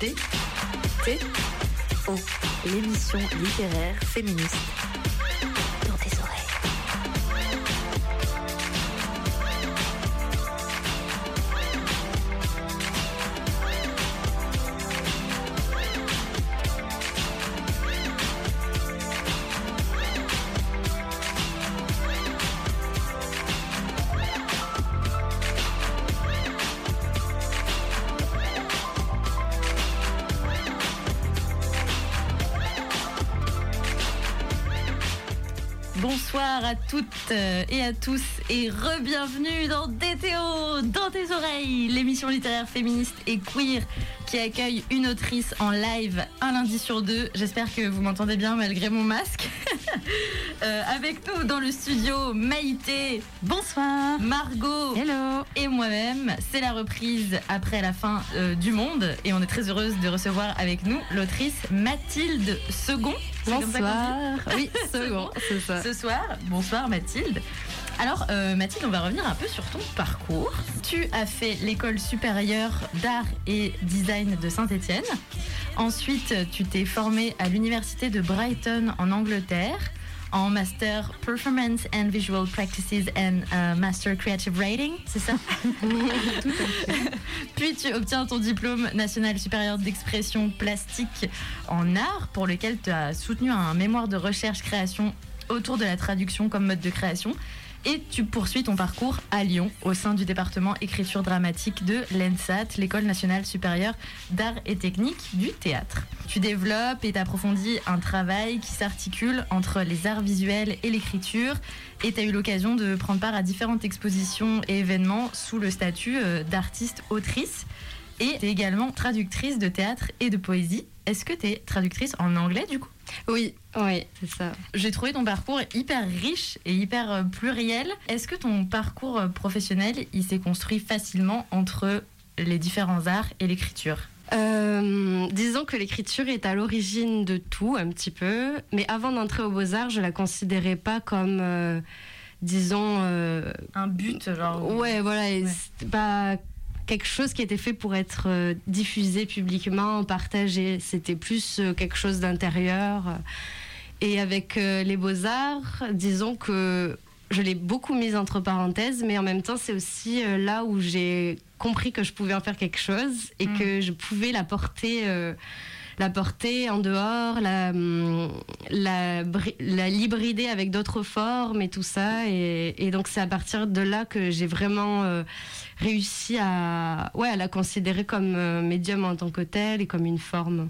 D T O l'émission littéraire féministe et à tous et re-bienvenue dans DTO, dans tes oreilles, l'émission littéraire féministe et queer qui accueille une autrice en live un lundi sur deux. J'espère que vous m'entendez bien malgré mon masque. Euh, avec nous dans le studio, Maïté, Bonsoir. Margot Hello. et moi-même. C'est la reprise après la fin euh, du monde et on est très heureuse de recevoir avec nous l'autrice Mathilde Second. Comme ça Bonsoir. Oui, second, c'est ça. ce soir. Bonsoir Mathilde. Alors euh, Mathilde, on va revenir un peu sur ton parcours. Tu as fait l'école supérieure d'art et design de Saint-Étienne. Ensuite, tu t'es formée à l'université de Brighton en Angleterre en master performance and visual practices and euh, master creative writing, c'est ça? Puis tu obtiens ton diplôme national supérieur d'expression plastique en art pour lequel tu as soutenu un mémoire de recherche création autour de la traduction comme mode de création. Et tu poursuis ton parcours à Lyon au sein du département écriture dramatique de l'ENSAT, l'École nationale supérieure d'art et technique du théâtre. Tu développes et t'approfondis un travail qui s'articule entre les arts visuels et l'écriture et tu as eu l'occasion de prendre part à différentes expositions et événements sous le statut euh, d'artiste-autrice. Et tu également traductrice de théâtre et de poésie. Est-ce que tu es traductrice en anglais du coup? Oui, oui, c'est ça. j'ai trouvé ton parcours hyper riche et hyper euh, pluriel. Est-ce que ton parcours euh, professionnel, il s'est construit facilement entre les différents arts et l'écriture? Euh, disons que l'écriture est à l'origine de tout, un petit peu. Mais avant d'entrer aux Beaux-Arts, je la considérais pas comme, euh, disons. euh, Un but, genre ouais, voilà. Ouais. pas quelque chose qui était fait pour être euh, diffusé publiquement, partagé. C'était plus euh, quelque chose d'intérieur. Et avec euh, les beaux-arts, disons que je l'ai beaucoup mise entre parenthèses, mais en même temps, c'est aussi là où j'ai compris que je pouvais en faire quelque chose et Mm. que je pouvais la porter, euh, la porter en dehors, la, hum, la, bri- la l'hybrider avec d'autres formes et tout ça. Et, et donc, c'est à partir de là que j'ai vraiment euh, réussi à, ouais, à la considérer comme euh, médium en tant que tel et comme une forme.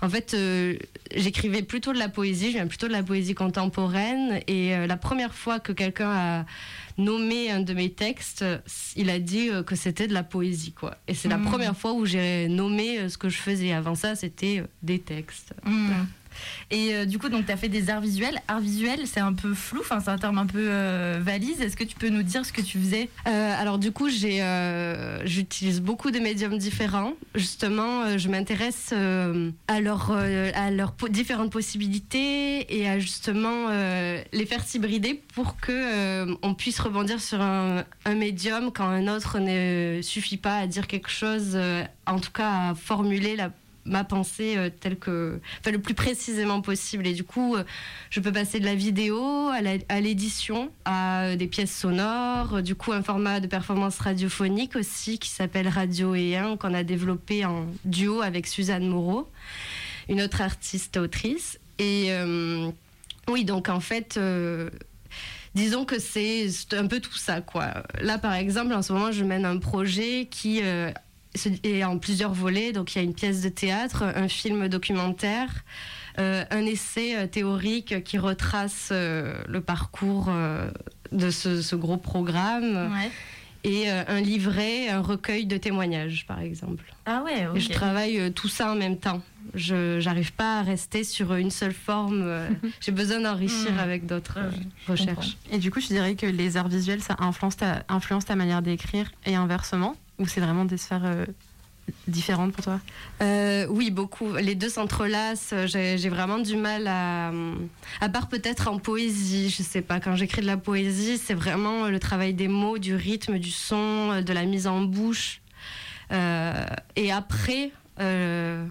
En fait, euh, j'écrivais plutôt de la poésie, je viens plutôt de la poésie contemporaine. Et euh, la première fois que quelqu'un a nommé un de mes textes, il a dit euh, que c'était de la poésie, quoi. Et c'est la Mhm. première fois où j'ai nommé ce que je faisais. Avant ça, c'était des textes. Hmm. Et euh, du coup, donc, tu as fait des arts visuels. Arts visuels, c'est un peu flou, c'est un terme un peu euh, valise. Est-ce que tu peux nous dire ce que tu faisais? Euh, alors du coup, j'utilise beaucoup de médiums différents. Justement, je m'intéresse à, leur, à leurs différentes possibilités et à justement les faire s'hybrider pour que on puisse rebondir sur un, un médium quand un autre ne suffit pas à dire quelque chose, en tout cas à formuler la ma pensée euh, telle que enfin le plus précisément possible et du coup euh, je peux passer de la vidéo à l'édition, à euh, des pièces sonores, du coup un format de performance radiophonique aussi qui s'appelle Radio et 1 qu'on a développé en duo avec Suzanne Moreau, une autre artiste autrice. Et oui, donc en fait, disons que c'est un peu tout ça quoi. Là par exemple, en ce moment, je mène un projet qui est en plusieurs volets. Donc il y a une pièce de théâtre, un film documentaire, euh, un essai euh, théorique qui retrace euh, le parcours euh, de ce, ce gros programme Ouais. et euh, un livret, un recueil de témoignages par exemple. Ah ouais, ok. Et je travaille euh, tout ça en même temps. Je n'arrive pas à rester sur une seule forme. euh, J'ai besoin d'enrichir Mhm. avec d'autres euh, Ouais, je recherches. Et du coup, tu dirais que les arts visuels, ça influence ta, influence ta manière d'écrire et inversement? Ou c'est vraiment des sphères euh, différentes pour toi Euh, oui, beaucoup. Les deux s'entrelacent. J'ai j'ai vraiment du mal à. À part peut-être en poésie, je sais pas. Quand j'écris de la poésie, c'est vraiment le travail des mots, du rythme, du son, de la mise en bouche. Euh, et après, Euh,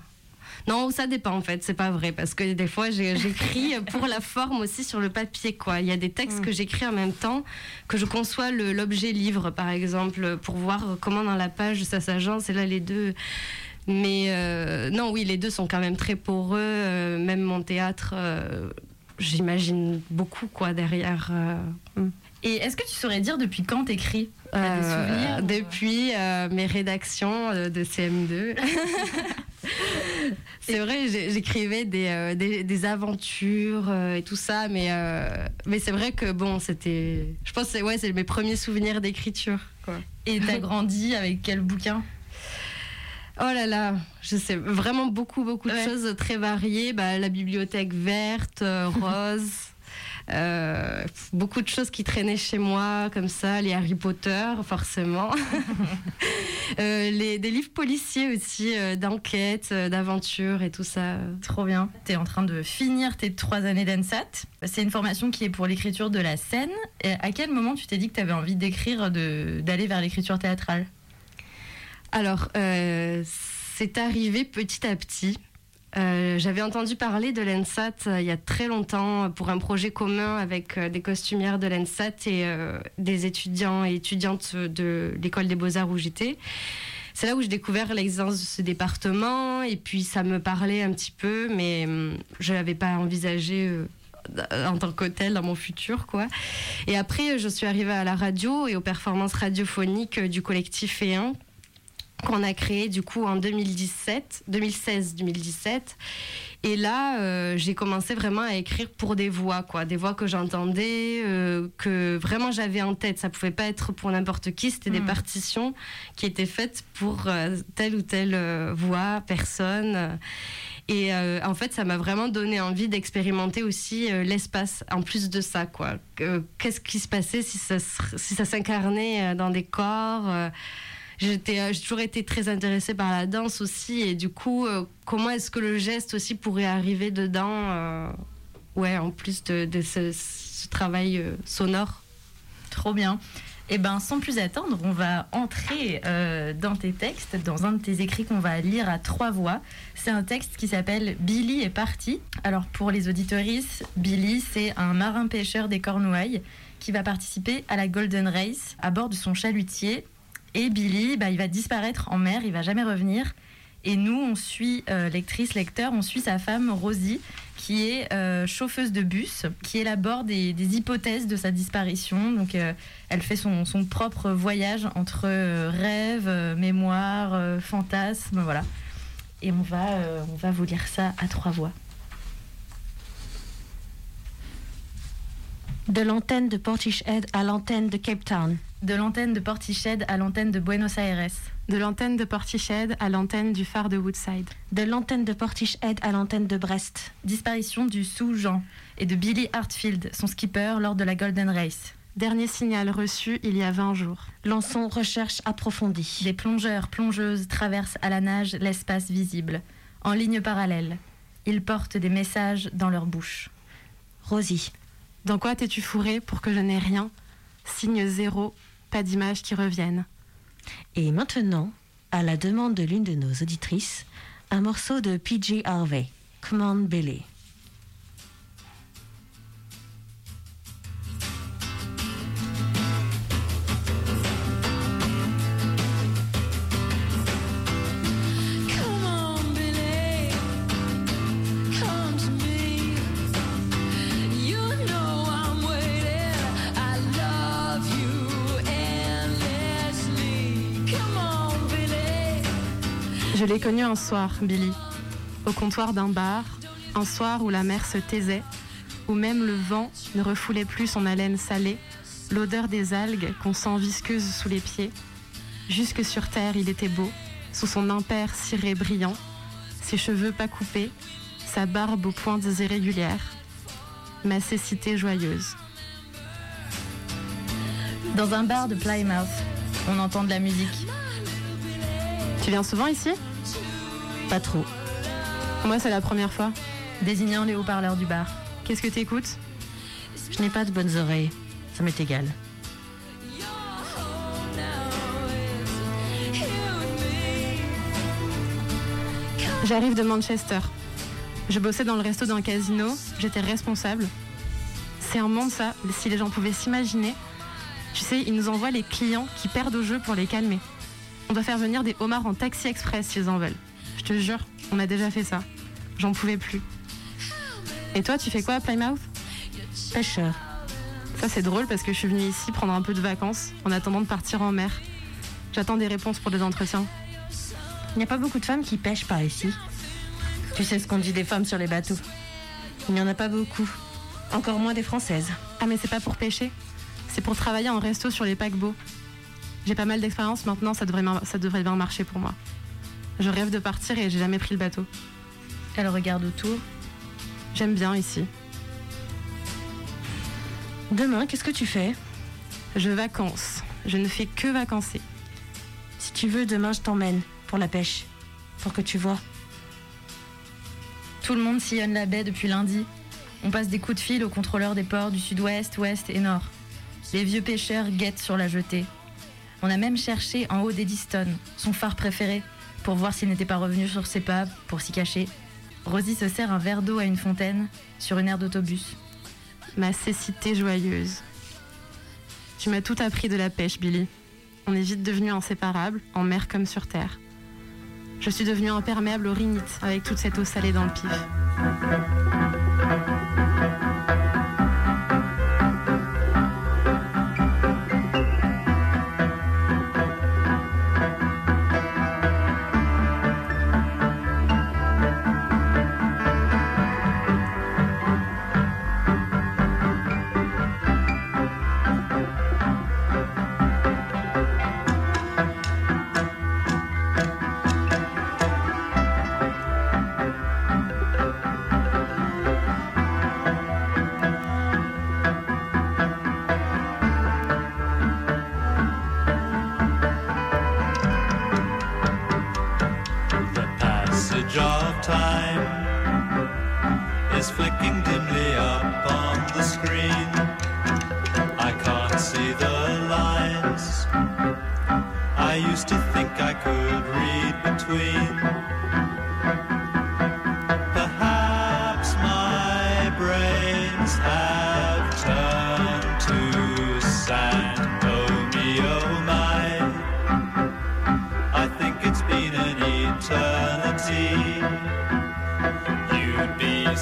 Non, ça dépend en fait, c'est pas vrai parce que des fois j'écris pour la forme aussi sur le papier quoi. Il y a des textes Mm. que j'écris en même temps que je conçois l'objet livre par exemple pour voir comment dans la page ça s'agence et là les deux. Mais euh, non, oui, les deux sont quand même très poreux. euh, même mon théâtre, euh, j'imagine beaucoup quoi derrière. euh, Et est-ce que tu saurais dire depuis quand t'écris euh, souvenirs ou- Depuis euh, mes rédactions euh, de CM2. C'est vrai, j'écrivais des, euh, des, des aventures euh, et tout ça, mais, euh, mais c'est vrai que bon, c'était. Je pense que c'est ouais, c'est mes premiers souvenirs d'écriture. quoi. Et t'as grandi avec quel bouquin? Oh là là, je sais vraiment beaucoup, beaucoup de choses très variées. Bah, la bibliothèque verte, euh, rose. Euh, beaucoup de choses qui traînaient chez moi, comme ça, les Harry Potter, forcément. Euh, les, des livres policiers aussi, euh, d'enquête, euh, d'aventure et tout ça. Trop bien. T'es en train de finir tes trois années d'ENSAT. C'est une formation qui est pour l'écriture de la scène. Et à quel moment tu t'es dit que t'avais envie d'écrire, de- d'aller vers l'écriture théâtrale? Alors, c'est arrivé petit à petit. Euh, J'avais entendu parler de l'ENSAT euh, il y a très longtemps pour un projet commun avec euh, des costumières de l'ENSAT et des étudiants et étudiantes de l'école des beaux-arts où j'étais. C'est là où j'ai découvert l'existence de ce département et puis ça me parlait un petit peu, mais hum, je l'avais pas envisagé en tant que tel dans mon futur, quoi. Et après, je suis arrivée à la radio et aux performances radiophoniques du collectif E1 qu'on a créé du coup en 2017, 2016-2017. Et là, euh, j'ai commencé vraiment à écrire pour des voix, quoi, des voix que j'entendais, euh, que vraiment j'avais en tête. Ça pouvait pas être pour n'importe qui. C'était des Mm. partitions qui étaient faites pour euh, telle ou telle voix, personne. Et euh, en fait, ça m'a vraiment donné envie d'expérimenter aussi euh, l'espace, en plus de ça, quoi. Que- Qu'est-ce qui se passait si ça, se- si ça s'incarnait dans des corps Euh, j'ai toujours été très intéressée par la danse aussi, et du coup, euh, comment est-ce que le geste aussi pourrait arriver dedans euh, Ouais, en plus de, ce, travail sonore? Trop bien. Et ben, sans plus attendre, on va entrer dans tes textes, dans un de tes écrits qu'on va lire à trois voix. C'est un texte qui s'appelle Billy est parti. Alors, pour les auditorices, Billy, c'est un marin-pêcheur des Cornouailles qui va participer à la Golden Race à bord de son chalutier. Et Billy, bah, il va disparaître en mer, il va jamais revenir. Et nous, on suit, euh, lectrice, lecteur, on suit sa femme Rosie, qui est euh, chauffeuse de bus, qui élabore des, hypothèses de sa disparition. Donc, euh, elle fait son, propre voyage entre rêve, mémoire, fantasme, voilà. Et on va, on va vous lire ça à trois voix. De l'antenne de Portishead à l'antenne de Cape Town. De l'antenne de Portiched à l'antenne de Buenos Aires. De l'antenne de Portiched à l'antenne du phare de Woodside. De l'antenne de Portishead à l'antenne de Brest. Disparition du sous-Jean et de Billy Hartfield, son skipper, lors de la Golden Race. Dernier signal reçu il y a 20 jours. Lançons recherche approfondie. Des plongeurs, plongeuses traversent à la nage l'espace visible, en ligne parallèle. Ils portent des messages dans leur bouche. Rosie. Dans quoi t'es-tu fourré pour que je n'ai rien? Signe zéro, pas d'images qui reviennent. Et maintenant, à la demande de l'une de nos auditrices, un morceau de PG Harvey, Come on l'ai connu un soir, Billy, au comptoir d'un bar, un soir où la mer se taisait, où même le vent ne refoulait plus son haleine salée, l'odeur des algues qu'on sent visqueuses sous les pieds. Jusque sur terre, il était beau, sous son impair ciré brillant, ses cheveux pas coupés, sa barbe aux pointes irrégulières, ma cécité joyeuse. Dans un bar de Plymouth, on entend de la musique. Tu viens souvent ici? Pas trop. Moi, c'est la première fois. désignant les haut-parleurs du bar. Qu'est-ce que t'écoutes? Je n'ai pas de bonnes oreilles. Ça m'est égal. J'arrive de Manchester. Je bossais dans le resto d'un casino, j'étais responsable. C'est un monde ça, si les gens pouvaient s'imaginer. Tu sais, ils nous envoient les clients qui perdent au jeu pour les calmer. On doit faire venir des homards en taxi express s'ils en veulent. Je te jure, on a déjà fait ça. J'en pouvais plus. Et toi, tu fais quoi à Plymouth? Pêcheur. Ça, c'est drôle parce que je suis venue ici prendre un peu de vacances en attendant de partir en mer. J'attends des réponses pour des entretiens. Il n'y a pas beaucoup de femmes qui pêchent par ici. Tu sais ce qu'on dit des femmes sur les bateaux. Il n'y en a pas beaucoup. Encore moins des françaises. Ah, mais c'est pas pour pêcher. C'est pour travailler en resto sur les paquebots. J'ai pas mal d'expérience maintenant, ça devrait, ça devrait bien marcher pour moi. Je rêve de partir et j'ai jamais pris le bateau. Elle regarde autour. J'aime bien ici. Demain, qu'est-ce que tu fais? Je vacances. Je ne fais que vacancer. Si tu veux, demain, je t'emmène pour la pêche. Pour que tu vois. Tout le monde sillonne la baie depuis lundi. On passe des coups de fil aux contrôleurs des ports du sud-ouest, ouest et nord. Les vieux pêcheurs guettent sur la jetée. On a même cherché en haut d'Eddystone, son phare préféré, pour voir s'il n'était pas revenu sur ses pas pour s'y cacher. Rosie se sert un verre d'eau à une fontaine sur une aire d'autobus. Ma cécité joyeuse. Tu m'as tout appris de la pêche, Billy. On est vite devenus inséparables, en mer comme sur terre. Je suis devenue imperméable au rhinite avec toute cette eau salée dans le pif.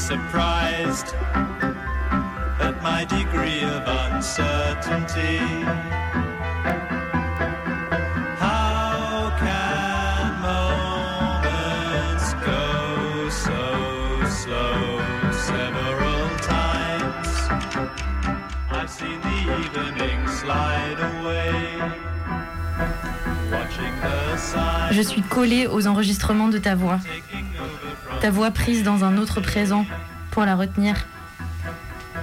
Surprised at my degree of uncertainty. How can moments go so slow? Several times I've seen the evening slide away. Watching the sun Je suis collée aux enregistrements de ta voix. Ta voix prise dans un autre présent pour la retenir.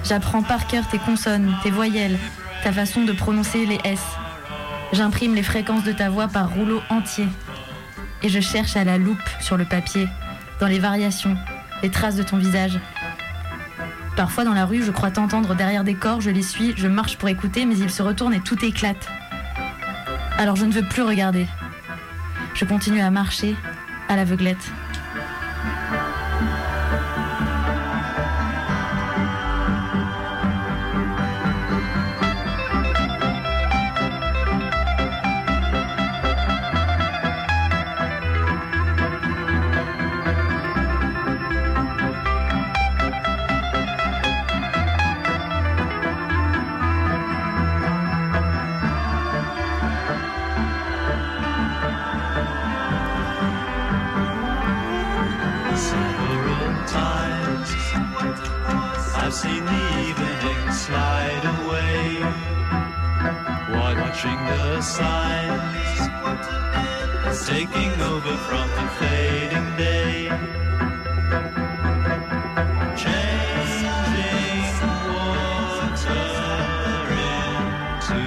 J'apprends par cœur tes consonnes, tes voyelles, ta façon de prononcer les S. J'imprime les fréquences de ta voix par rouleau entier. Et je cherche à la loupe sur le papier, dans les variations, les traces de ton visage. Parfois dans la rue, je crois t'entendre derrière des corps, je les suis, je marche pour écouter, mais ils se retournent et tout éclate. Alors je ne veux plus regarder. Je continue à marcher à l'aveuglette. Seen the evening slide away, watching the signs taking over from the fading day, changing water into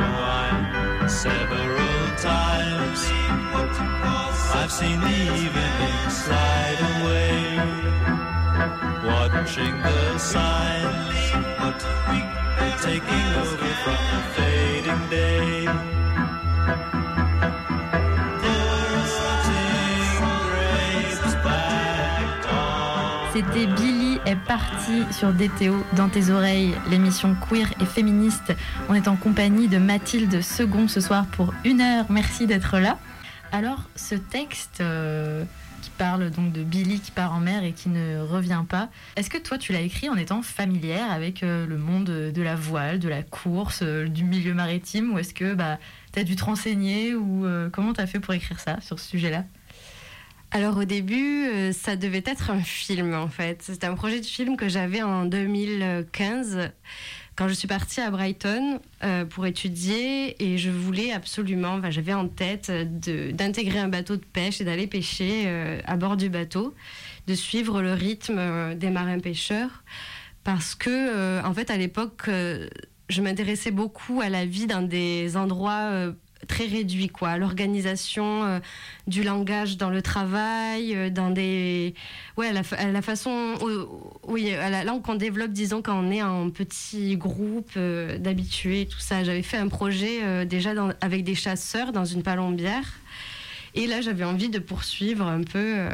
wine. Several times I've seen the evening C'était Billy est parti sur DTO dans tes oreilles, l'émission queer et féministe. On est en compagnie de Mathilde Second ce soir pour une heure. Merci d'être là. Alors, ce texte euh, parle donc de Billy qui part en mer et qui ne revient pas, est-ce que toi tu l'as écrit en étant familière avec euh, le monde de la voile, de la course, euh, du milieu maritime ou est-ce que bah, tu as dû te renseigner ou euh, comment tu as fait pour écrire ça sur ce sujet-là? Alors au début, ça devait être un film en fait. C'était un projet de film que j'avais en 2015 quand je suis partie à Brighton euh, pour étudier et je voulais absolument, enfin, j'avais en tête de- d'intégrer un bateau de pêche et d'aller pêcher euh, à bord du bateau, de suivre le rythme euh, des marins pêcheurs parce que euh, en fait à l'époque euh, je m'intéressais beaucoup à la vie dans des endroits euh, très réduits quoi, l'organisation euh, du langage dans le travail, euh, dans des ouais la, la façon oui à la langue qu'on développe disons quand on est en petit groupe euh, d'habitués tout ça. J'avais fait un projet déjà avec des chasseurs dans une palombière et là j'avais envie de poursuivre un peu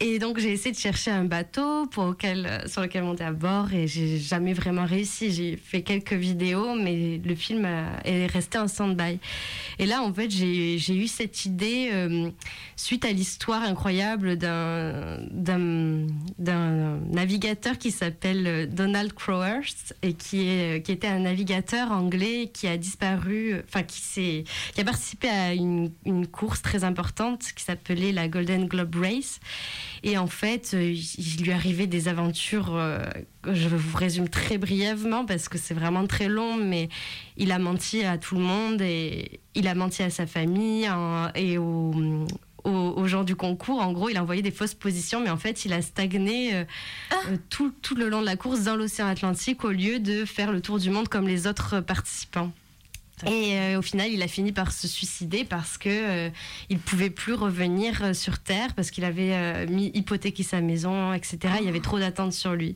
et donc j'ai essayé de chercher un bateau pour lequel, euh, sur lequel monter à bord et j'ai jamais vraiment réussi. J'ai fait quelques vidéos, mais le film euh, est resté en stand-by. Et là, en fait, j'ai eu cette idée euh, suite à l'histoire incroyable d'un navigateur qui s'appelle Donald Crowhurst et qui est qui était un navigateur anglais qui a disparu, enfin qui qui a participé à une course très importante qui s'appelait la Golden Globe Race. Et en fait, euh, il lui arrivait des aventures, euh, je vous résume très brièvement parce que c'est vraiment très long, mais il a menti à tout le monde et il a menti à sa famille et aux, aux, aux gens du concours. En gros, il a envoyé des fausses positions, mais en fait, il a stagné euh, tout, tout le long de la course dans l'océan Atlantique au lieu de faire le tour du monde comme les autres participants. Et euh, au final, il a fini par se suicider parce que euh, il pouvait plus revenir euh, sur Terre parce qu'il avait euh, mis hypothéqué sa maison, etc. Il y avait trop d'attentes sur lui.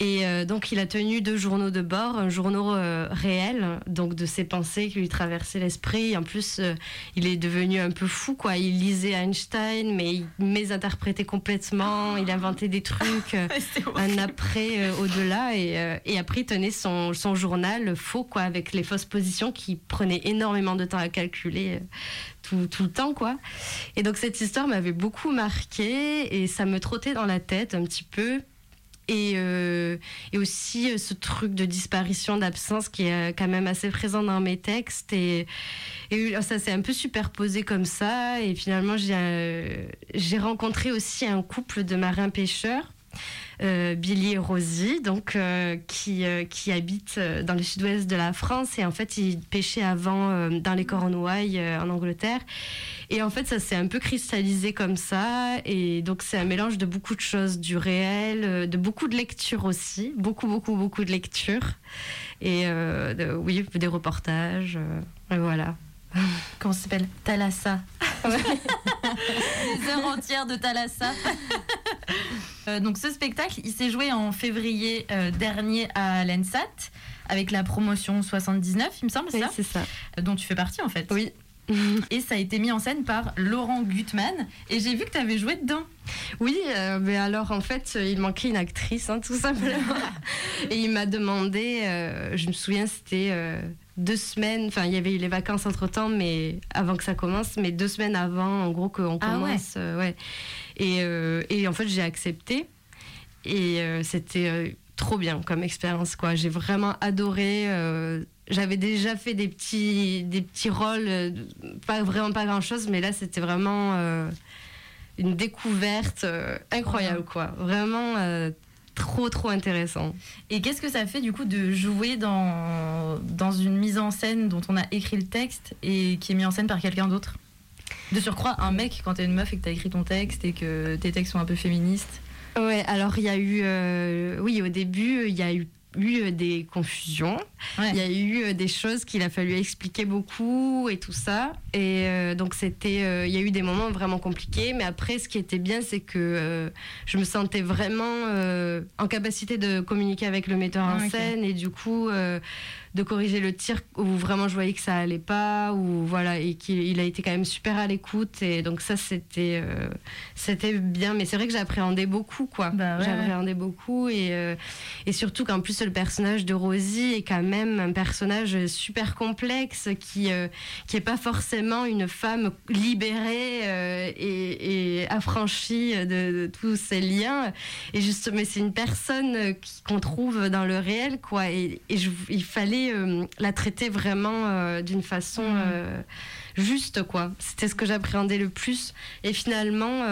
Et euh, donc, il a tenu deux journaux de bord, un journal euh, réel, donc de ses pensées qui lui traversaient l'esprit. En plus, euh, il est devenu un peu fou, quoi. Il lisait Einstein, mais il mésinterprétait complètement. Il inventait des trucs. un après au-delà et, et après il tenait son, son journal faux quoi avec les fausses positions qui prenaient énormément de temps à calculer tout, tout le temps quoi et donc cette histoire m'avait beaucoup marqué et ça me trottait dans la tête un petit peu et, euh, et aussi euh, ce truc de disparition, d'absence qui est euh, quand même assez présent dans mes textes. Et, et ça s'est un peu superposé comme ça. Et finalement, j'ai euh, rencontré aussi un couple de marins-pêcheurs. Euh, Billy et Rosie, donc euh, qui, euh, qui habitent euh, dans le sud-ouest de la France. Et en fait ils pêchaient avant euh, dans les Cornouailles en Angleterre. Et en fait ça s'est un peu cristallisé comme ça. Et donc c'est un mélange de beaucoup de choses, du réel, de beaucoup de lectures aussi, beaucoup beaucoup beaucoup de lectures. Et de- oui des reportages, et voilà. Comment ça s'appelle Thalassa. Les heures entières de Thalassa. Euh, donc ce spectacle, il s'est joué en février euh, dernier à l'ENSAT avec la promotion 79, il me semble, c'est Oui, ça c'est ça. Euh, Dont tu fais partie en fait. Oui. Et ça a été mis en scène par Laurent Gutmann. Et j'ai vu que tu avais joué dedans. Oui, euh, mais alors en fait, il manquait une actrice, hein, tout simplement. Et il m'a demandé, je me souviens, c'était deux semaines, enfin il y avait eu les vacances entre temps, mais avant que ça commence, mais deux semaines avant, en gros, qu'on Ah ouais. commence. euh, ouais. Et, euh, et en fait, j'ai accepté. Et euh, c'était trop bien comme expérience, quoi. J'ai vraiment adoré. j'avais déjà fait des petits, des petits rôles, pas vraiment pas grand chose, mais là c'était vraiment une découverte incroyable, quoi. Vraiment trop, trop intéressant. Et qu'est-ce que ça fait du coup de jouer dans, dans une mise en scène dont on a écrit le texte et qui est mis en scène par quelqu'un d'autre? De surcroît, un mec, quand t'es une meuf et que t'as écrit ton texte et que tes textes sont un peu féministes? Ouais, alors il y a eu, euh, oui, au début, il y a eu eu euh, des confusions. Ouais. Il y a eu euh, des choses qu'il a fallu expliquer beaucoup et tout ça. Et euh, donc c'était, euh, il y a eu des moments vraiment compliqués. Mais après, ce qui était bien, c'est que euh, je me sentais vraiment en capacité de communiquer avec le metteur en Ah, scène et du coup de corriger le tir où vraiment je voyais que ça allait pas, ou voilà, et qu'il il a été quand même super à l'écoute. Et donc ça, c'était euh, c'était bien. Mais c'est vrai que j'appréhendais beaucoup, quoi. Bah ouais, j'appréhendais beaucoup. Et, euh, et surtout qu'en plus, le personnage de Rosie est quand même un personnage super complexe qui, euh, qui est pas forcément une femme libérée euh, et, et affranchie de, de tous ses liens. Et juste, mais c'est une personne qu'on trouve dans le réel, quoi. Et, et je- il fallait euh, la traiter vraiment euh, d'une façon euh, juste, quoi. C'était ce que j'appréhendais le plus. Et finalement.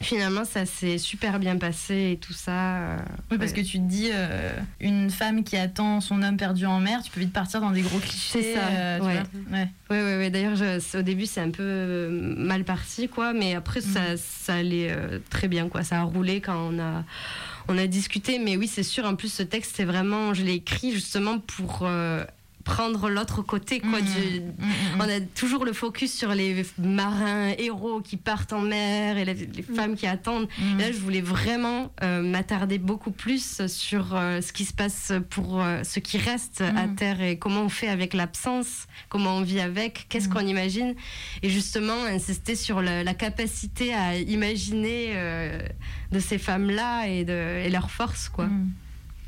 Finalement, ça s'est super bien passé et tout ça. euh, Oui, parce ouais. que tu te dis, euh, une femme qui attend son homme perdu en mer, tu peux vite partir dans des gros clichés. C'est ça, euh, ouais. vois. Ouais. Ouais. D'ailleurs, au début, c'est un peu mal parti, quoi. Mais après, ça, ça allait très bien, quoi. Ça a roulé quand on a, on a discuté. Mais oui, c'est sûr. En plus, ce texte, c'est vraiment, je l'ai écrit justement pour euh, prendre l'autre côté, quoi. Mhm. du- Mm, mm, mm. on a toujours le focus sur les marins héros qui partent en mer et les, les femmes qui attendent. Mm. Et là, je voulais vraiment euh, m'attarder beaucoup plus sur euh, ce qui se passe pour euh, ce qui reste à terre et comment on fait avec l'absence, comment on vit avec, qu'est-ce qu'on imagine. Et justement, insister sur la, la capacité à imaginer euh, de ces femmes-là et, de, et leur force, quoi.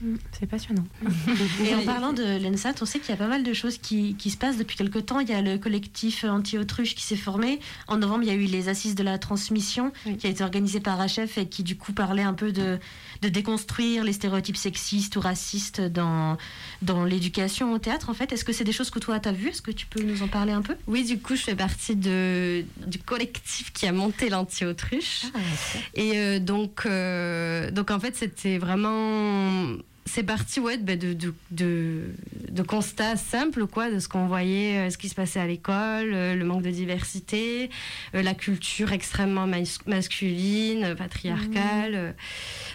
Mm. C'est passionnant. Et en parlant de l'ENSAT, on sait qu'il y a pas mal de choses qui, qui se passent depuis quelque temps. Il y a le collectif anti-autruche qui s'est formé. En novembre, il y a eu les assises de la transmission Oui. qui a été organisée par HF et qui du coup parlait un peu de, de déconstruire les stéréotypes sexistes ou racistes dans, dans l'éducation au théâtre. En fait, est-ce que c'est des choses que toi, tu as vues? Est-ce que tu peux nous en parler un peu? Oui, du coup, je fais partie de, du collectif qui a monté l'anti-autruche. Et euh, donc, euh, donc, en fait, c'était vraiment. C'est parti ouais, bah, de, de, de, de constats simples, quoi, de ce qu'on voyait, euh, ce qui se passait à l'école, euh, le manque de diversité, euh, la culture extrêmement mas- masculine, patriarcale. Euh,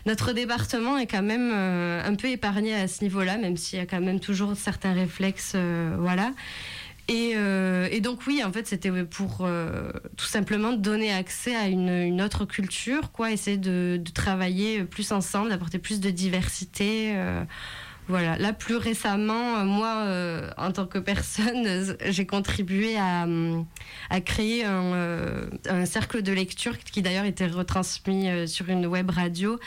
Notre département est quand même un peu épargné à ce niveau-là, même s'il y a quand même toujours certains réflexes. euh, voilà. Et, euh, et donc oui, en fait, c'était pour euh, tout simplement donner accès à une, autre culture, quoi, essayer de, travailler plus ensemble, d'apporter plus de diversité. euh, voilà. Là, plus récemment, moi, en tant que personne, j'ai contribué à, créer un, un cercle de lecture qui d'ailleurs était retransmis sur une web radio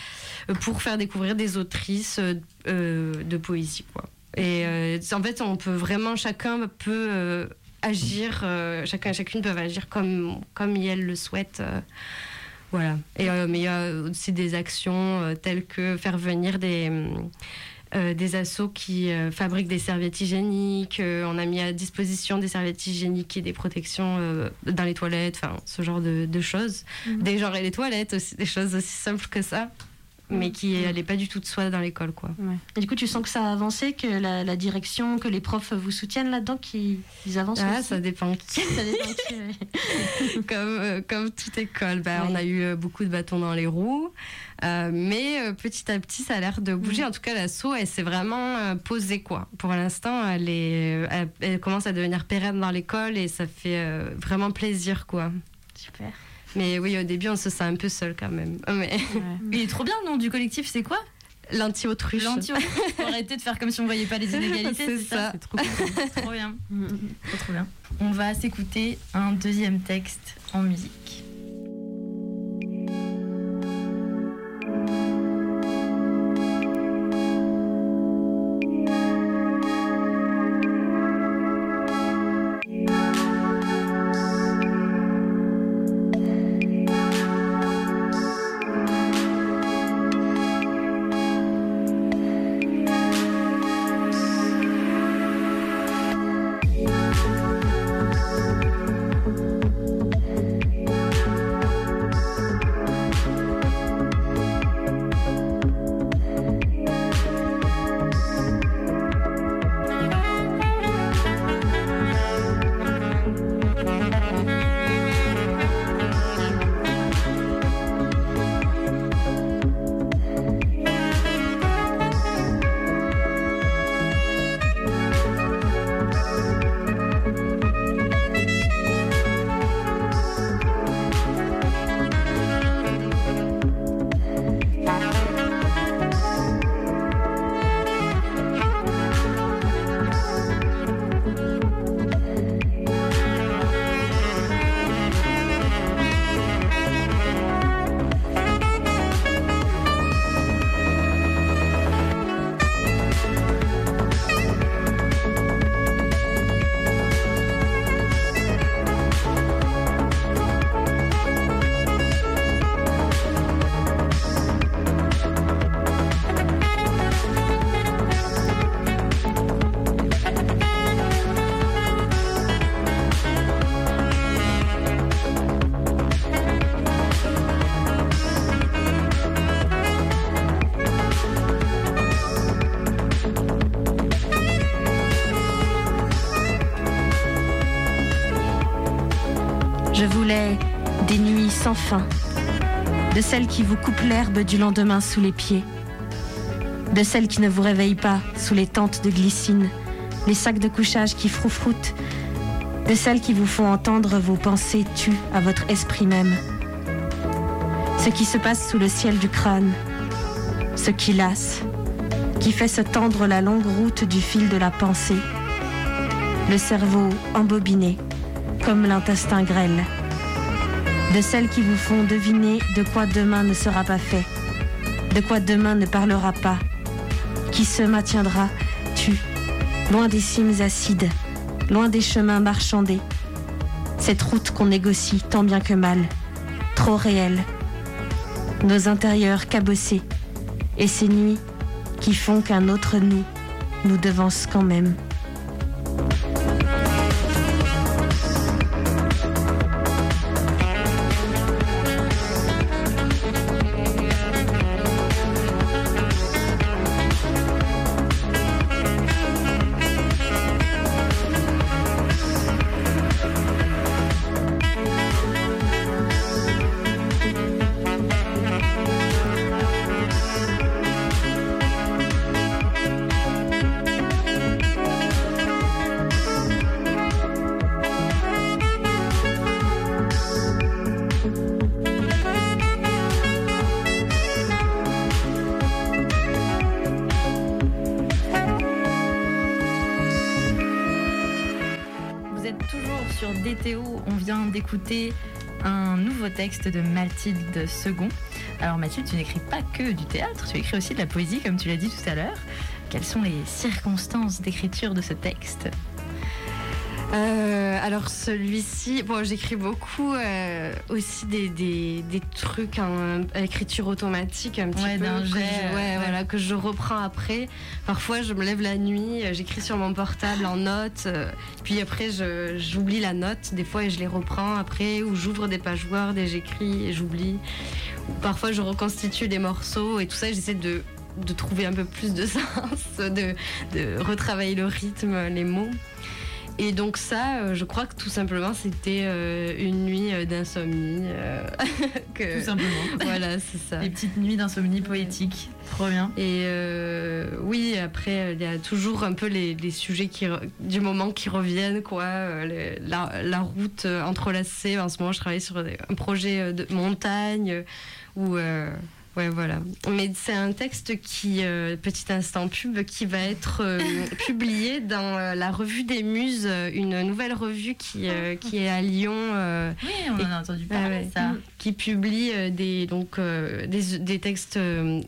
pour faire découvrir des autrices de poésie, quoi. Et euh, en fait, on peut vraiment, chacun peut euh, agir, euh, chacun et chacune peuvent agir comme, comme elle le souhaite. euh, voilà. Et, mais il y a aussi des actions telles que faire venir des, des assos qui fabriquent des serviettes hygiéniques. on a mis à disposition des serviettes hygiéniques et des protections dans les toilettes, enfin, ce genre de, de choses. Des genres et les toilettes aussi, des choses aussi simples que ça, mais qui n'allaient pas du tout de soi dans l'école, quoi. Et du coup, tu sens que ça a avancé, que la, la direction, que les profs vous soutiennent là-dedans, qu'ils ils avancent Ah, aussi ça dépend qui. Ça dépend qui, ouais. comme, euh, comme toute école, bah, Ouais. on a eu euh, beaucoup de bâtons dans les roues. Euh, mais euh, petit à petit, ça a l'air de bouger. En tout cas, l'assaut, elle s'est vraiment euh, posée. Quoi. Pour l'instant, elle, est, elle, elle commence à devenir pérenne dans l'école et ça fait euh, vraiment plaisir. Quoi. Super. Mais oui, au début, on se sent un peu seul quand même. Mais Il est trop bien le nom du collectif, c'est quoi? L'anti-autruche. L'anti Faut arrêter de faire comme si on voyait pas les inégalités, C'est ça, ça. C'est trop, cool. trop bien. Trop, trop bien. On va s'écouter un deuxième texte en musique. De celles qui vous coupent l'herbe du lendemain sous les pieds, de celles qui ne vous réveillent pas sous les tentes de glycine, les sacs de couchage qui froufroutent, de celles qui vous font entendre vos pensées tues à votre esprit même. Ce qui se passe sous le ciel du crâne, ce qui lasse, qui fait se tendre la longue route du fil de la pensée, le cerveau embobiné, comme l'intestin grêle, de celles qui vous font deviner de quoi demain ne sera pas fait, de quoi demain ne parlera pas, qui se maintiendra, tu, loin des cimes acides, loin des chemins marchandés, cette route qu'on négocie tant bien que mal, trop réelle, nos intérieurs cabossés, et ces nuits qui font qu'un autre nous nous devance quand même. Un nouveau texte de Mathilde Second. Alors Mathilde, tu n'écris pas que du théâtre, tu écris aussi de la poésie, comme tu l'as dit tout à l'heure. Quelles sont les circonstances d'écriture de ce texte? Euh, alors celui-ci, bon, j'écris beaucoup euh, aussi des, des, des trucs en écriture automatique un petit Ouais, peu que je- ouais, ouais. voilà, que je reprends après. Parfois, je me lève la nuit, euh, j'écris sur mon portable en notes, euh, puis après, j'oublie la note des fois et je les reprends après, ou j'ouvre des pages Word et j'écris et j'oublie. Ou parfois, je reconstitue des morceaux et tout ça, j'essaie de de trouver un peu plus de sens, de, de retravailler le rythme, les mots. Et donc ça, euh, je crois que tout simplement, c'était euh, une nuit euh, d'insomnie. que- Tout simplement. Voilà, c'est ça. Les petites nuits d'insomnie poétique. Trop bien. Et euh, oui, après, il y a toujours un peu les, les sujets qui, du moment qui reviennent, quoi. la, la route entrelacée. En ce moment, je travaille sur des- un projet de montagne où. euh, Ouais, voilà. Mais c'est un texte qui, euh, petit instant pub, qui va être euh, publié dans euh, la revue des Muses, une nouvelle revue qui, qui est à Lyon. Oui, on en a entendu parler, ça. Qui publie des, donc, des, des textes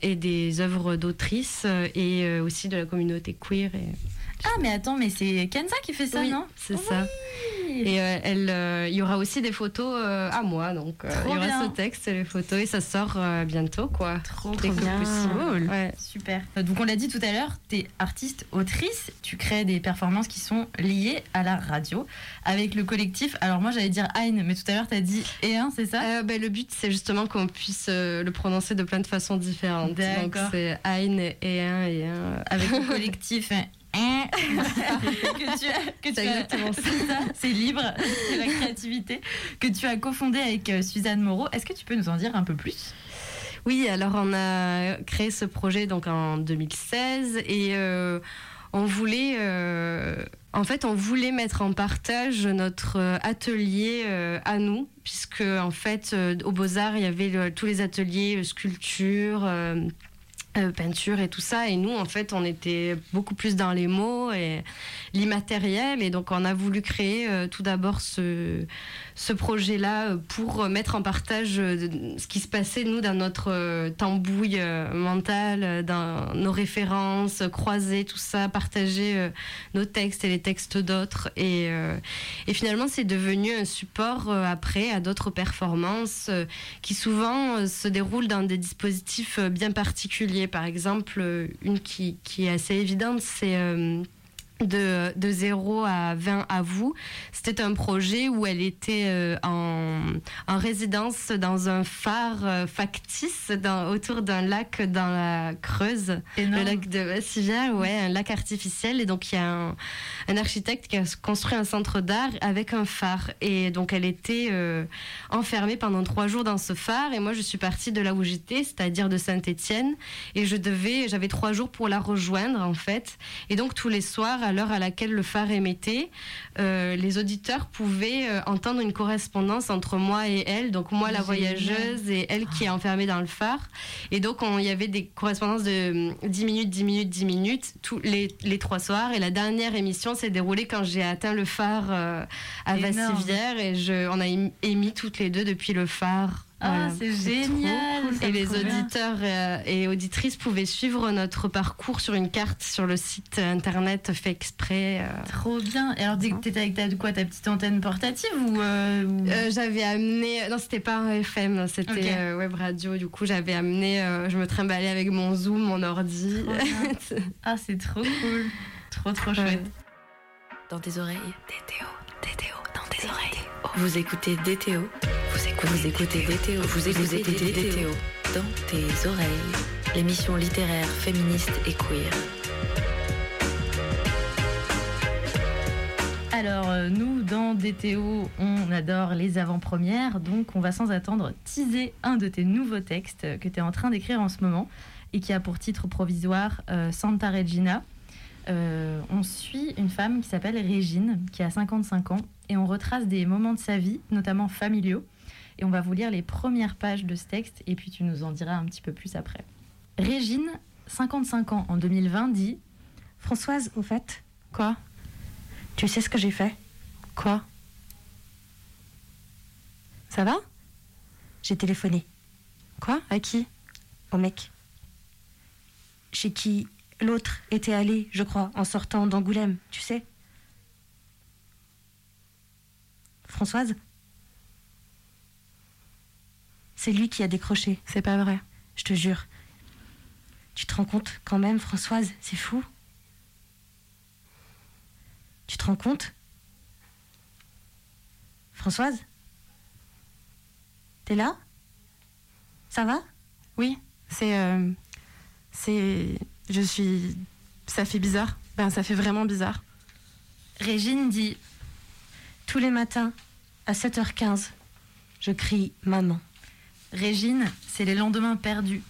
et des œuvres d'autrices et aussi de la communauté queer. Et... Ah, mais attends, mais c'est Kenza qui fait ça, Oui, non? c'est ça. Et euh, elle, euh, il y aura aussi des photos euh, à moi, donc il y aura bien. ce texte et les photos et ça sort bientôt, quoi. Trop, Dès trop que bien. possible. Ouais. Super. Donc on l'a dit tout à l'heure, tu es artiste, autrice, tu crées des performances qui sont liées à la radio avec le collectif. Alors moi j'allais dire Ein, mais tout à l'heure tu as dit E1, c'est ça? Ben, le but, c'est justement qu'on puisse le prononcer de plein de façons différentes. Donc c'est Ein et un et un. Avec le collectif que tu as, que tu C'est as- c'est libre, c'est la créativité que tu as cofondé avec euh, Suzanne Moreau. Est-ce que tu peux nous en dire un peu plus? Oui, alors on a créé ce projet donc en 2016 et euh, on voulait, euh, en fait, on voulait mettre en partage notre atelier euh, à nous, puisque en fait, au Beaux Arts, il y avait le- tous les ateliers sculpture. Euh, peinture et tout ça. Et nous en fait on était beaucoup plus dans les mots et l'immatériel. Et donc on a voulu créer euh, tout d'abord ce, ce projet-là pour mettre en partage euh, ce qui se passait, nous, dans notre euh, tambouille euh, mentale, euh, dans nos références, euh, croiser tout ça, partager euh, nos textes et les textes d'autres. Et, euh, et finalement, c'est devenu un support euh, après à d'autres performances euh, qui souvent euh, se déroulent dans des dispositifs euh, bien particuliers. Par exemple, euh, une qui, qui est assez évidente, c'est... de, de 0 à 20 à vous. C'était un projet où elle était euh, en, en résidence dans un phare euh, factice dans, autour d'un lac dans la Creuse, Énorme. le lac de Bassivière, ouais, un lac artificiel. Et donc il y a un, un architecte qui a construit un centre d'art avec un phare. Et donc elle était euh, enfermée pendant trois jours dans ce phare. Et moi je suis partie de là où j'étais, c'est-à-dire de Saint-Étienne. Et je devais, j'avais trois jours pour la rejoindre en fait. Et donc tous les soirs, à l'heure à laquelle le phare émettait, euh, les auditeurs pouvaient euh, entendre une correspondance entre moi et elle. Donc moi la voyageuse et elle qui est enfermée dans le phare. Et donc on- il y avait des correspondances de hum, 10 minutes, 10 minutes, 10 minutes, tous les, les trois soirs. Et la dernière émission s'est déroulée quand j'ai atteint le phare euh, à. Vassivière. Et je, on a émis toutes les deux depuis le phare. Ah, Voilà. c'est génial. cool. Et les bien. auditeurs euh, et auditrices pouvaient suivre notre parcours sur une carte sur le site internet fait exprès. euh. Trop bien. Et alors, que t'étais avec ta, quoi, ta petite antenne portative ou. euh, ou- Euh, j'avais amené, non c'était pas un FM, c'était euh, web radio. Du coup j'avais amené, euh, je me trimballais avec mon Zoom, mon ordi. Ah, c'est trop cool. Trop, trop Ouais. chouette. Dans tes oreilles, DTO, dans tes oreilles. Vous écoutez DTO, vous écoutez, vous écoutez DTO, vous écoutez DTO, dans tes oreilles. L'émission littéraire, féministe et queer. Alors, euh, nous, dans DTO, on adore les avant-premières, donc on va sans attendre teaser un de tes nouveaux textes que tu es en train d'écrire en ce moment et qui a pour titre provisoire euh, Santa Regina. Euh, on suit une femme qui s'appelle Régine, qui a 55 ans, et on retrace des moments de sa vie, notamment familiaux. Et on va vous lire les premières pages de ce texte, et puis tu nous en diras un petit peu plus après. Régine, 55 ans en 2020, dit Françoise, au fait, Quoi? Tu sais ce que j'ai fait? Quoi? Ça va? J'ai téléphoné. Quoi? À qui? Au mec. Chez qui? L'autre était allé, je crois, en sortant d'Angoulême, tu sais Françoise? C'est lui qui a décroché, C'est pas vrai. je te jure. Tu te rends compte quand même, Françoise? C'est fou. Tu te rends compte? Françoise? T'es là? Ça va? Oui, c'est. euh, c'est. Je suis. Ça fait bizarre. Ben, ça fait vraiment bizarre. Régine dit Tous les matins, à 7h15, je crie maman. Régine, c'est les lendemains perdus.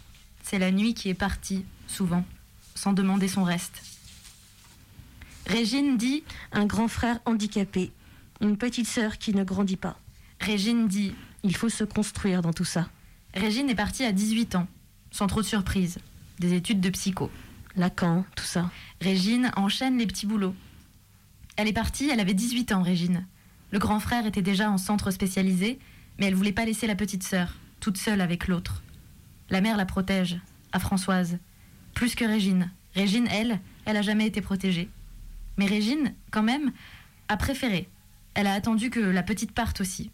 C'est la nuit qui est partie, souvent, sans demander son reste. Régine dit Un grand frère handicapé, une petite sœur qui ne grandit pas. Régine dit Il faut se construire dans tout ça. Régine est partie à 18 ans, sans trop de surprise. Des études de psycho. Lacan, tout ça. Régine enchaîne les petits boulots. Elle est partie, elle avait 18 ans, Régine. Le grand frère était déjà en centre spécialisé, mais elle voulait pas laisser la petite sœur, toute seule avec l'autre. La mère la protège, à Françoise. Plus que Régine. Régine, elle, elle a jamais été protégée. Mais Régine, quand même, a préféré. Elle a attendu que la petite parte aussi.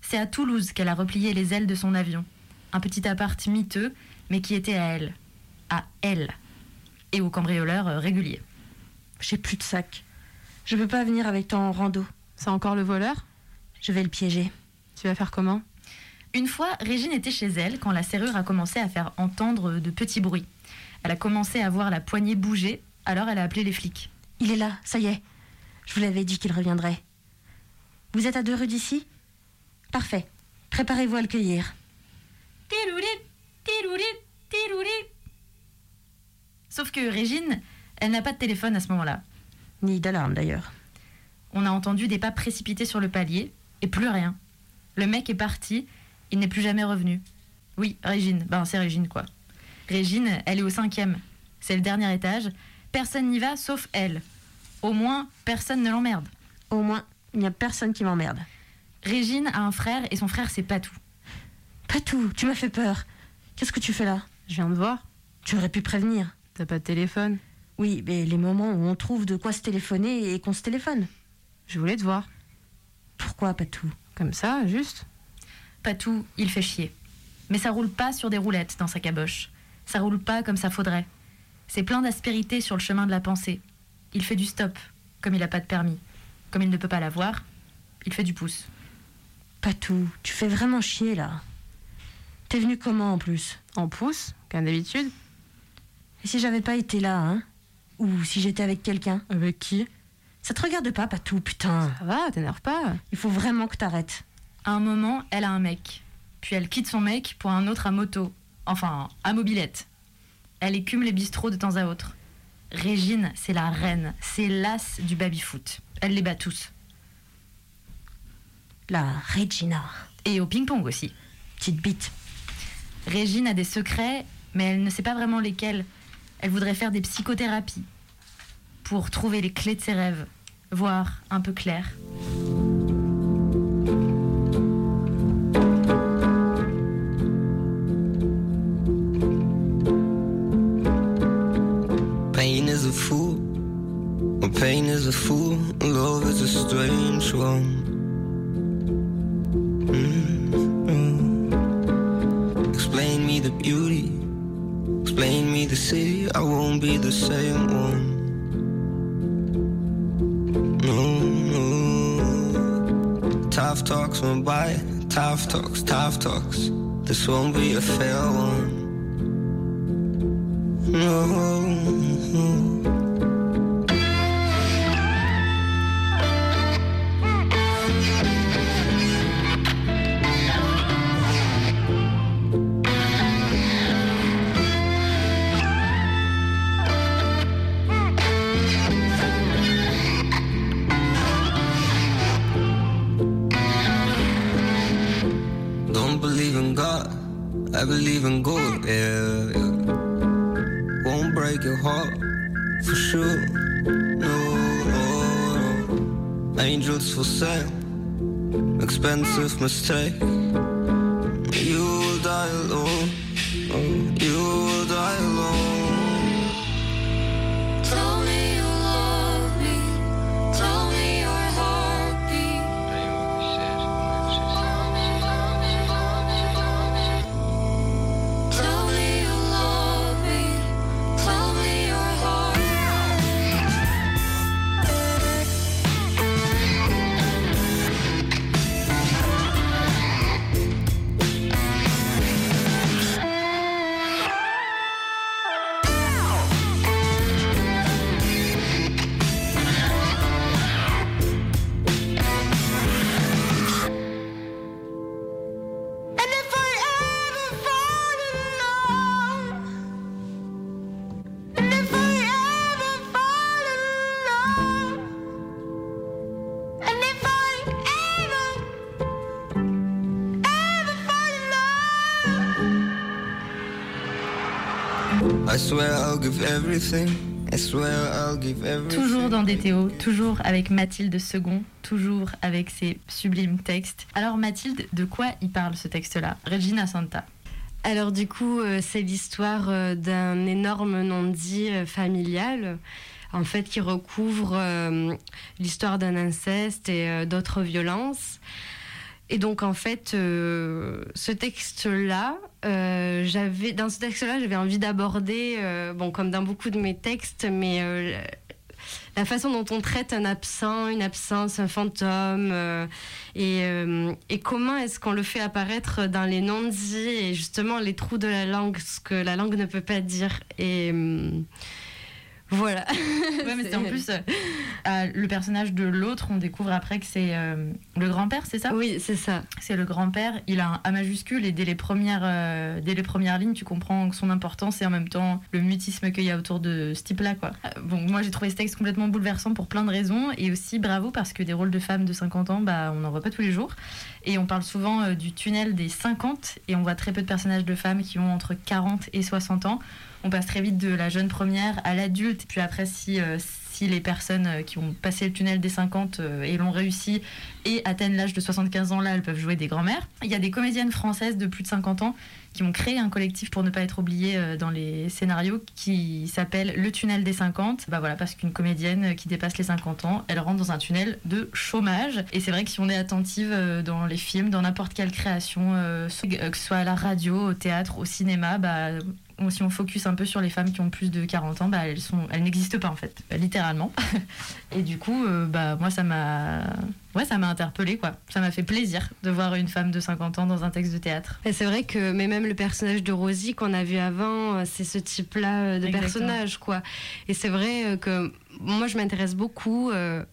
C'est à Toulouse qu'elle a replié les ailes de son avion. Un petit appart miteux, mais qui était à elle. À elle. Et aux cambrioleurs euh, réguliers. J'ai plus de sac. Je peux pas venir avec toi en rando. C'est encore le voleur? Je vais le piéger. Tu vas faire comment? Une fois, Régine était chez elle quand la serrure a commencé à faire entendre de petits bruits. Elle a commencé à voir la poignée bouger, alors elle a appelé les flics. Il est là, ça y est. Je vous l'avais dit qu'il reviendrait. Vous êtes à deux rues d'ici? Parfait. Préparez-vous à le cueillir. Tirouli, tirouli, tirouli. Sauf que Régine, elle n'a pas de téléphone à ce moment-là. Ni d'alarme d'ailleurs. On a entendu des pas précipités sur le palier, et plus rien. Le mec est parti, il n'est plus jamais revenu. Oui, Régine, ben c'est Régine quoi. Régine, elle est au cinquième. C'est le dernier étage. Personne n'y va sauf elle. Au moins, personne ne l'emmerde. Au moins, il n'y a personne qui m'emmerde. Régine a un frère et son frère c'est Patou. Pas tout, tu m'as fait peur. Qu'est-ce que tu fais là? Je viens de voir. Tu aurais pu prévenir. T'as pas de téléphone? Oui, mais les moments où on trouve de quoi se téléphoner et qu'on se téléphone. Je voulais te voir. Pourquoi pas tout Comme ça, juste. Patou, il fait chier. Mais ça roule pas sur des roulettes dans sa caboche. Ça roule pas comme ça faudrait. C'est plein d'aspérité sur le chemin de la pensée. il fait du stop, comme il n'a pas de permis. Comme il ne peut pas l'avoir, il fait du pouce. Patou, tu fais vraiment chier là. T'es venu comment en plus? En pouce, comme d'habitude. Et si j'avais pas été là, hein Ou si j'étais avec quelqu'un? Avec qui? Ça te regarde pas, Patou, putain. Ça va, t'énerve pas. Il faut vraiment que t'arrêtes. À un moment, elle a un mec. Puis elle quitte son mec pour un autre à moto. Enfin, à mobilette. Elle écume les bistrots de temps à autre. Régine, c'est la reine. C'est l'as du baby-foot. Elle les bat tous. La Regina. Et au ping-pong aussi. Petite bite. Régine a des secrets, mais elle ne sait pas vraiment lesquels. Elle voudrait faire des psychothérapies pour trouver les clés de ses rêves, voir un peu clair. Pain is a fool. Pain is a fool. Love is a strange one. Mm. Explain me the beauty. Explain me the city. I won't be the same one. No, no. Tough talks went by. Tough talks, tough talks. This won't be a fair one. No. Don't believe in gold, yeah, yeah. Won't break your heart, for sure. No, no, no. Angels for sale, expensive mistake. Toujours dans DTO, toujours avec Mathilde Second, toujours avec ses sublimes textes. Alors Mathilde, de quoi il parle ce texte-là? Regina Santa. Alors du coup, euh, c'est l'histoire euh, d'un énorme non-dit euh, familial, en fait, qui recouvre euh, l'histoire d'un inceste et euh, d'autres violences. Et donc en fait, euh, ce texte-là, euh, j'avais dans ce texte-là, j'avais envie d'aborder, euh, bon, comme dans beaucoup de mes textes, mais euh, la façon dont on traite un absent, une absence, un fantôme, et, et comment est-ce qu'on le fait apparaître dans les non-dits et justement les trous de la langue, ce que la langue ne peut pas dire. Et voilà. Ouais, mais c'est en plus euh, euh, le personnage de l'autre, on découvre après que c'est euh, le grand-père, c'est ça? Oui, c'est ça. C'est le grand-père, il a un A majuscule et dès les premières, euh, dès les premières lignes, tu comprends son importance et en même temps le mutisme qu'il y a autour de ce type-là. Quoi. Bon, moi j'ai trouvé ce texte complètement bouleversant pour plein de raisons et aussi bravo parce que des rôles de femmes de 50 ans, bah, on n'en voit pas tous les jours. Et on parle souvent du tunnel des 50 et on voit très peu de personnages de femmes qui ont entre 40 et 60 ans. On passe très vite de la jeune première à l'adulte, puis après si... euh, les personnes euh, qui ont passé le tunnel des 50 euh, et l'ont réussi et atteignent l'âge de 75 ans, là, elles peuvent jouer des grands-mères. Il y a des comédiennes françaises de plus de 50 ans qui ont créé un collectif pour ne pas être oubliées dans les scénarios qui s'appelle Le Tunnel des 50. Bah voilà, parce qu'une comédienne qui dépasse les 50 ans, elle rentre dans un tunnel de chômage. Et c'est vrai que si on est attentive dans les films, dans n'importe quelle création, que ce soit à la radio, au théâtre, au cinéma, bah si on focus un peu sur les femmes qui ont plus de 40 ans, bah, elles, sont, elles n'existent pas en fait, euh, littéralement. Et du coup, euh, bah, moi, ça m'a ouais, ça m'a interpellée, quoi. Ça m'a fait plaisir de voir une femme de 50 ans dans un texte de théâtre. Et c'est vrai que, mais même le personnage de Rosie qu'on a vu avant, euh, c'est ce type-là euh, de Exactement. personnage, quoi. Et c'est vrai que moi, je m'intéresse beaucoup euh,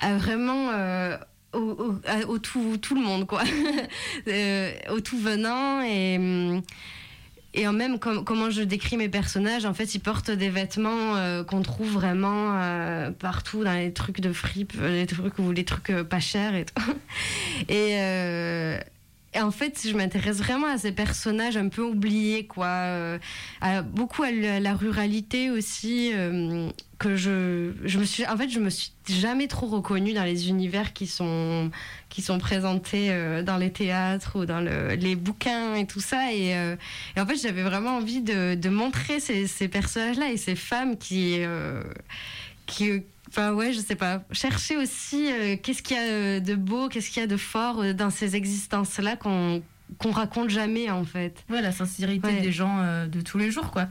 à vraiment. euh, au, au- à- au tout, tout le monde, quoi. Au tout venant et. Et en même, com- comment je décris mes personnages, en fait, ils portent des vêtements euh, qu'on trouve vraiment euh, partout dans les trucs de fripe, euh, les trucs ou les trucs euh, pas chers et tout. Et, euh, et en fait, je m'intéresse vraiment à ces personnages un peu oubliés, quoi. euh, beaucoup à la, ruralité aussi, euh, que je, je me suis, en fait, je me suis jamais trop reconnue dans les univers qui sont qui sont présentés euh, dans les théâtres ou dans le- les bouquins et tout ça. Et, en fait, j'avais vraiment envie de, montrer ces, personnages-là et ces femmes qui, enfin ouais, je sais pas, chercher aussi euh, qu'est-ce qu'il y a euh, de beau, qu'est-ce qu'il y a de fort euh, dans ces existences-là qu'on qu'on raconte jamais en fait. Ouais, la sincérité Ouais. des gens euh, de tous les jours, quoi.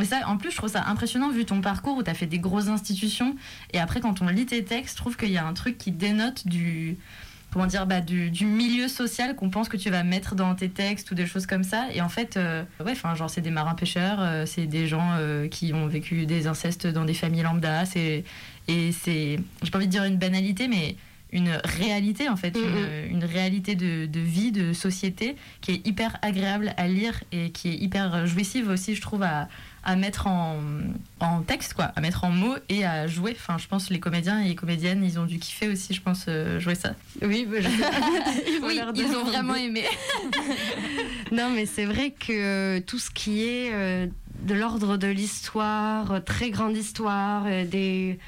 Et ça, en plus, je trouve ça impressionnant vu ton parcours où tu as fait des grosses institutions. Et après, quand on lit tes textes, je trouve qu'il y a un truc qui dénote du. Comment dire bah, du, du milieu social qu'on pense que tu vas mettre dans tes textes ou des choses comme ça. Et en fait, euh, ouais, enfin, genre, c'est des marins pêcheurs, euh, c'est des gens euh, qui ont vécu des incestes dans des familles lambda. C'est, et c'est, j'ai pas envie de dire une banalité, mais une réalité en fait, Mhm. une, une réalité de, de vie, de société qui est hyper agréable à lire et qui est hyper jouissive aussi, je trouve, à, à mettre en, en texte, quoi, à mettre en mots et à jouer. Enfin, je pense que les comédiens et les comédiennes, ils ont dû kiffer aussi, je pense, euh, jouer ça. Oui, bah, je Oui, ils ont vraiment aimé. Non, mais c'est vrai que euh, tout ce qui est euh, de l'ordre de l'histoire, très grande histoire, des.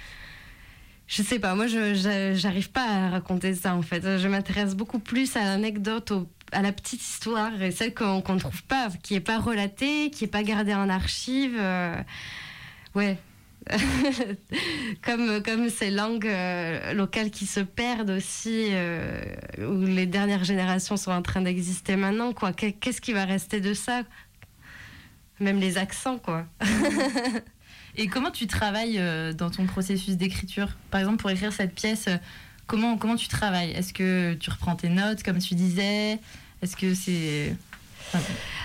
Je sais pas, moi je j'arrive pas à raconter ça en fait. Je m'intéresse beaucoup plus à l'anecdote, à la petite histoire, et celle qu'on qu'on trouve pas, qui est pas relatée, qui est pas gardée en archive. euh, Ouais. comme, comme ces langues euh, locales qui se perdent aussi, euh, où les dernières générations sont en train d'exister maintenant, quoi. Qu'est- Qu'est-ce qui va rester de ça? Même les accents, quoi. Et comment tu travailles euh, dans ton processus d'écriture? Par exemple, pour écrire cette pièce, euh, comment, comment tu travailles? Est-ce que tu reprends tes notes, comme tu disais? Est-ce que c'est...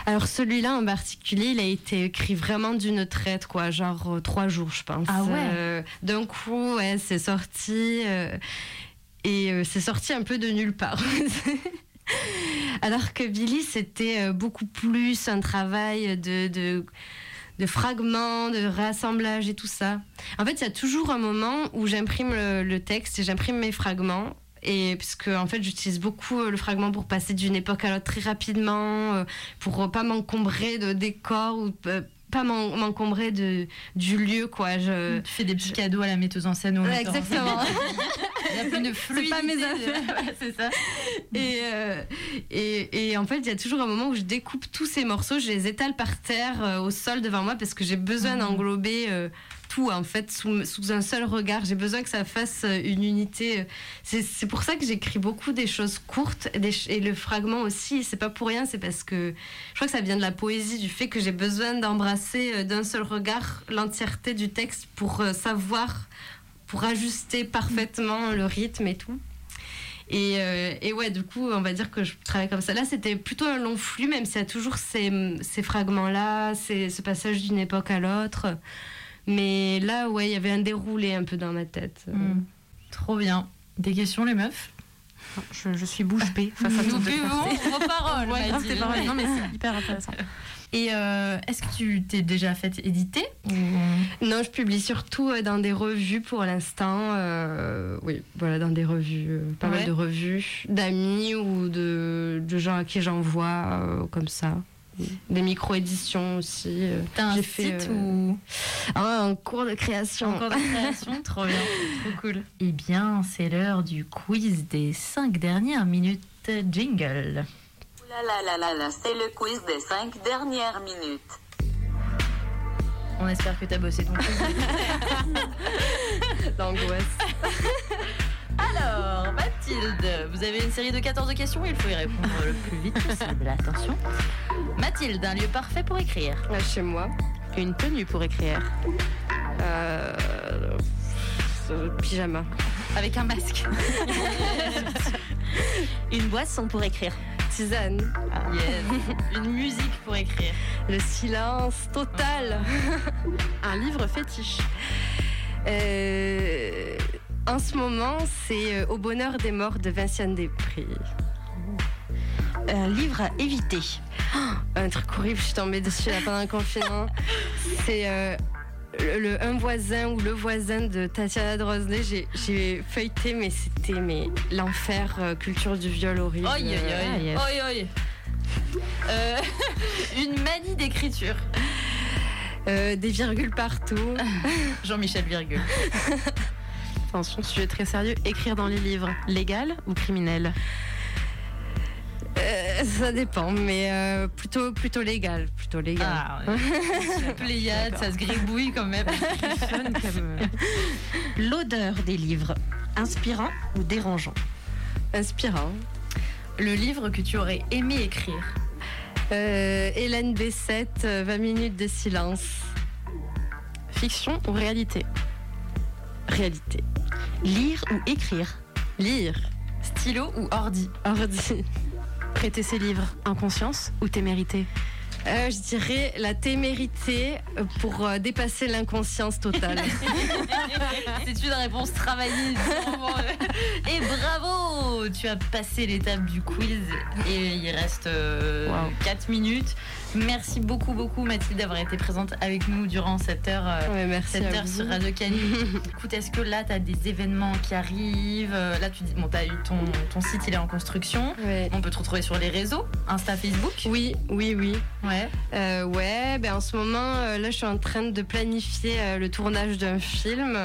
Alors celui-là en particulier, il a été écrit vraiment d'une traite, quoi, genre euh, trois jours, je pense. Ah ouais. Euh, D'un coup, ouais, c'est sorti euh, et c'est sorti un peu de nulle part. Alors que Billy, c'était beaucoup plus un travail de, de de fragments, de rassemblage et tout ça. En fait, il y a toujours un moment où j'imprime le, le texte et j'imprime mes fragments. Et puisque en fait j'utilise beaucoup euh, le fragment pour passer d'une époque à l'autre très rapidement, euh, pour euh, pas m'encombrer de décors ou pas m'en- m'encombrer de du lieu quoi. Je... Tu fais des petits cadeaux à la metteuse en scène ou Ouais, exactement. Il y a plus de C'est pas mes affaires. Ouais, c'est ça. Et, euh, et, et en fait, il y a toujours un moment où je découpe tous ces morceaux, je les étale par terre euh, au sol devant moi parce que j'ai besoin d'englober euh, tout en fait sous, sous un seul regard. J'ai besoin que ça fasse une unité. C'est pour ça que j'écris beaucoup des choses courtes et, des ch- et le fragment aussi. C'est pas pour rien, c'est parce que je crois que ça vient de la poésie, du fait que j'ai besoin d'embrasser d'un seul regard l'entièreté du texte pour savoir, pour ajuster parfaitement le rythme et tout. Et, euh, et ouais, du coup, on va dire que je travaille comme ça. Là, c'était plutôt un long flux, même s'il y a toujours ces, ces fragments-là, ce passage d'une époque à l'autre. Mais là, ouais, il y avait un déroulé un peu dans ma tête. Mm. Trop bien. Des questions, les meufs? Je, je suis bouche bée face à vos. Ouais, paroles. Non, mais c'est hyper intéressant. Et euh, est-ce que tu t'es déjà fait éditer ou- Non, je publie surtout euh, dans des revues pour l'instant. euh, oui, voilà, dans des revues, pas Ouais. mal de revues d'amis ou de, de gens à qui j'envoie euh, comme ça. Des micro-éditions aussi. T'as un site fait, ou Ah, un cours de création. encore de création Trop bien, trop cool. Eh bien, c'est l'heure du quiz des 5 dernières minutes jingle. La la la la la, c'est le quiz des 5 dernières minutes. On espère que t'as bossé ton quiz. L'angoisse. Alors, Mathilde, vous avez une série de 14 questions, il faut y répondre le plus vite possible. Attention. Mathilde, un lieu parfait pour écrire. Euh, Chez moi. Une tenue pour écrire. Euh, euh, pyjama. Avec un masque. Une boisson pour écrire. Yes. Une musique pour écrire. Le silence total. Un livre fétiche. Euh, en ce moment, c'est euh, Au bonheur des morts de Vinciane Després. Un livre à éviter. Un truc horrible, je suis tombée dessus là pendant le confinement. C'est euh, le, le Un voisin ou Le voisin de Tatiana Drozny. J'ai- feuilleté, mais c'était mais l'enfer, euh, culture du viol horrible. Oi, oi. Oi, oi. Euh, une manie d'écriture. euh, des virgules partout. Jean-Michel Virgule. Attention, sujet très sérieux. Écrire dans les livres. Légal ou criminel? Euh, ça dépend, mais euh, plutôt, plutôt légal. Plutôt légal. Ah, ouais. Pléiade, ça se gribouille quand même. Euh, L'odeur des livres. Inspirant ou dérangeant Inspirant. Le livre que tu aurais aimé écrire. Euh, Hélène B7, euh, 20 minutes de silence. Fiction ou réalité Réalité. Lire ou écrire Lire. Stylo ou ordi Ordi. Prêter ses livres. Inconscience ou témérité Euh, je dirais la témérité euh, pour euh, dépasser l'inconscience totale. C'est une réponse travaillée. Et bravo Tu as passé l'étape du quiz et il reste Wow. 4 minutes. Merci beaucoup, beaucoup Mathilde d'avoir été présente avec nous durant cette heure. euh, Ouais, merci. cette heure vous. sur Radio Canu. Écoute, est-ce que là, tu as des événements qui arrivent? Là, tu dis, bon, tu as eu ton, ton site, il est en construction. Ouais. On peut te retrouver sur les réseaux, Insta, Facebook? Oui, oui, oui. Ouais. Euh, ouais, ben en ce moment, euh, là, je suis en train de planifier le tournage d'un film,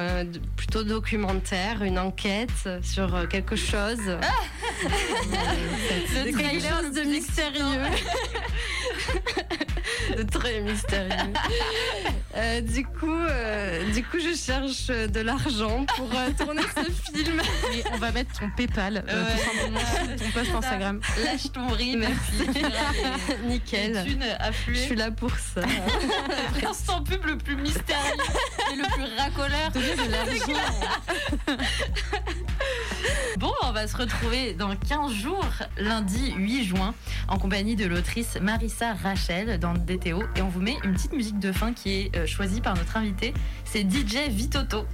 plutôt documentaire, une enquête sur quelque chose. Le de quelque trailer le de mystérieux. De très mystérieux. Euh, du coup, euh, du coup, je cherche de l'argent pour euh, tourner ce film. Et on va mettre ton PayPal, Ouais. ton post Instagram. Lâche ton rime et les- les Nickel. Je suis là pour ça. L'instant pub le plus mystérieux et le plus racoleur. Bon, on va se retrouver dans 15 jours, lundi 8 juin, en compagnie de l'autrice Marissa Rachel dans DTO. Et on vous met une petite musique de fin qui est euh, choisie par notre invité. C'est DJ Vitoto.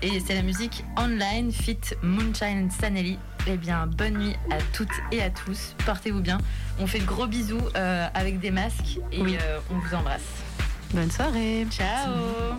Et c'est la musique Online Fit Moonshine Sanelli. Eh bien, bonne nuit à toutes et à tous. Portez-vous bien. On fait de gros bisous euh, avec des masques et Oui. euh, on vous embrasse. Bonne soirée. Ciao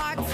heart